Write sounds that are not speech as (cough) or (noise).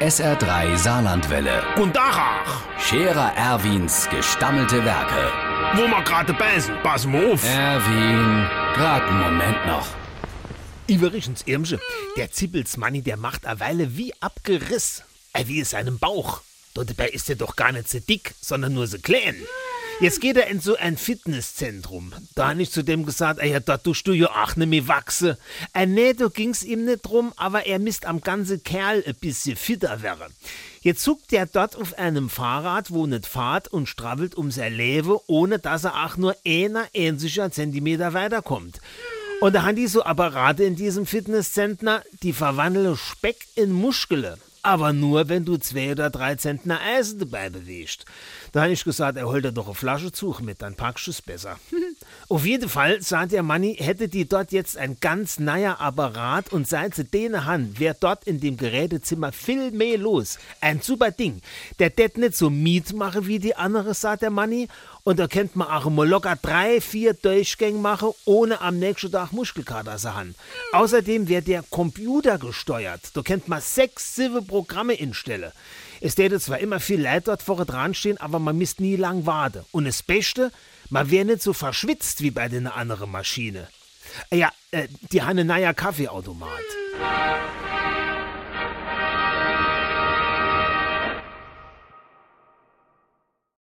SR3 Saarlandwelle. Und Dachach, Scherer Erwins gestammelte Werke. wo wir gerade beißen, pass mal auf. Erwin, grad einen Moment noch. Übrigens, Irmsche, der Zippelsmanni, der macht eine Weile wie abgeriss. Äh, wie in seinem Bauch. Dort dabei ist er doch gar nicht so dick, sondern nur so klein. Jetzt geht er in so ein Fitnesszentrum. Da hab ich zu dem gesagt, ja, dort tust du ja auch nicht mehr wachse. Äh, nee, da ging's ihm nicht drum, aber er misst am ganzen Kerl ein bisschen fitter wäre. Jetzt zuckt er dort auf einem Fahrrad, wo nicht fahrt und strabbelt um sein Leben, ohne dass er auch nur einer einziger Zentimeter weiterkommt. Und da haben die so Apparate in diesem Fitnesszentner, die verwandeln Speck in Muskele. Aber nur, wenn du zwei oder drei Zentner Eisen dabei bewegst. Da habe ich gesagt, er holt dir doch eine Flasche Zug mit, dann packst du es besser. (laughs) Auf jeden Fall, sagt der Manni, hätte die dort jetzt ein ganz neuer Apparat und seit sie den Hand wäre dort in dem Gerätezimmer viel mehr los. Ein super Ding. Der det nicht so Miet mache wie die andere, sagt der Manni. Und da kennt man auch mal locker drei, vier Durchgänge machen, ohne am nächsten Tag Muskelkater zu haben. Außerdem wird der Computer gesteuert. Da kennt man sechs, sieben Programme instellen. Es täte zwar immer viel Leid dort vorne dran stehen, aber man misst nie lang warten. Und das Beste, man wäre nicht so verschwitzt wie bei den anderen Maschine. Ja, äh, die neuer Kaffeeautomat.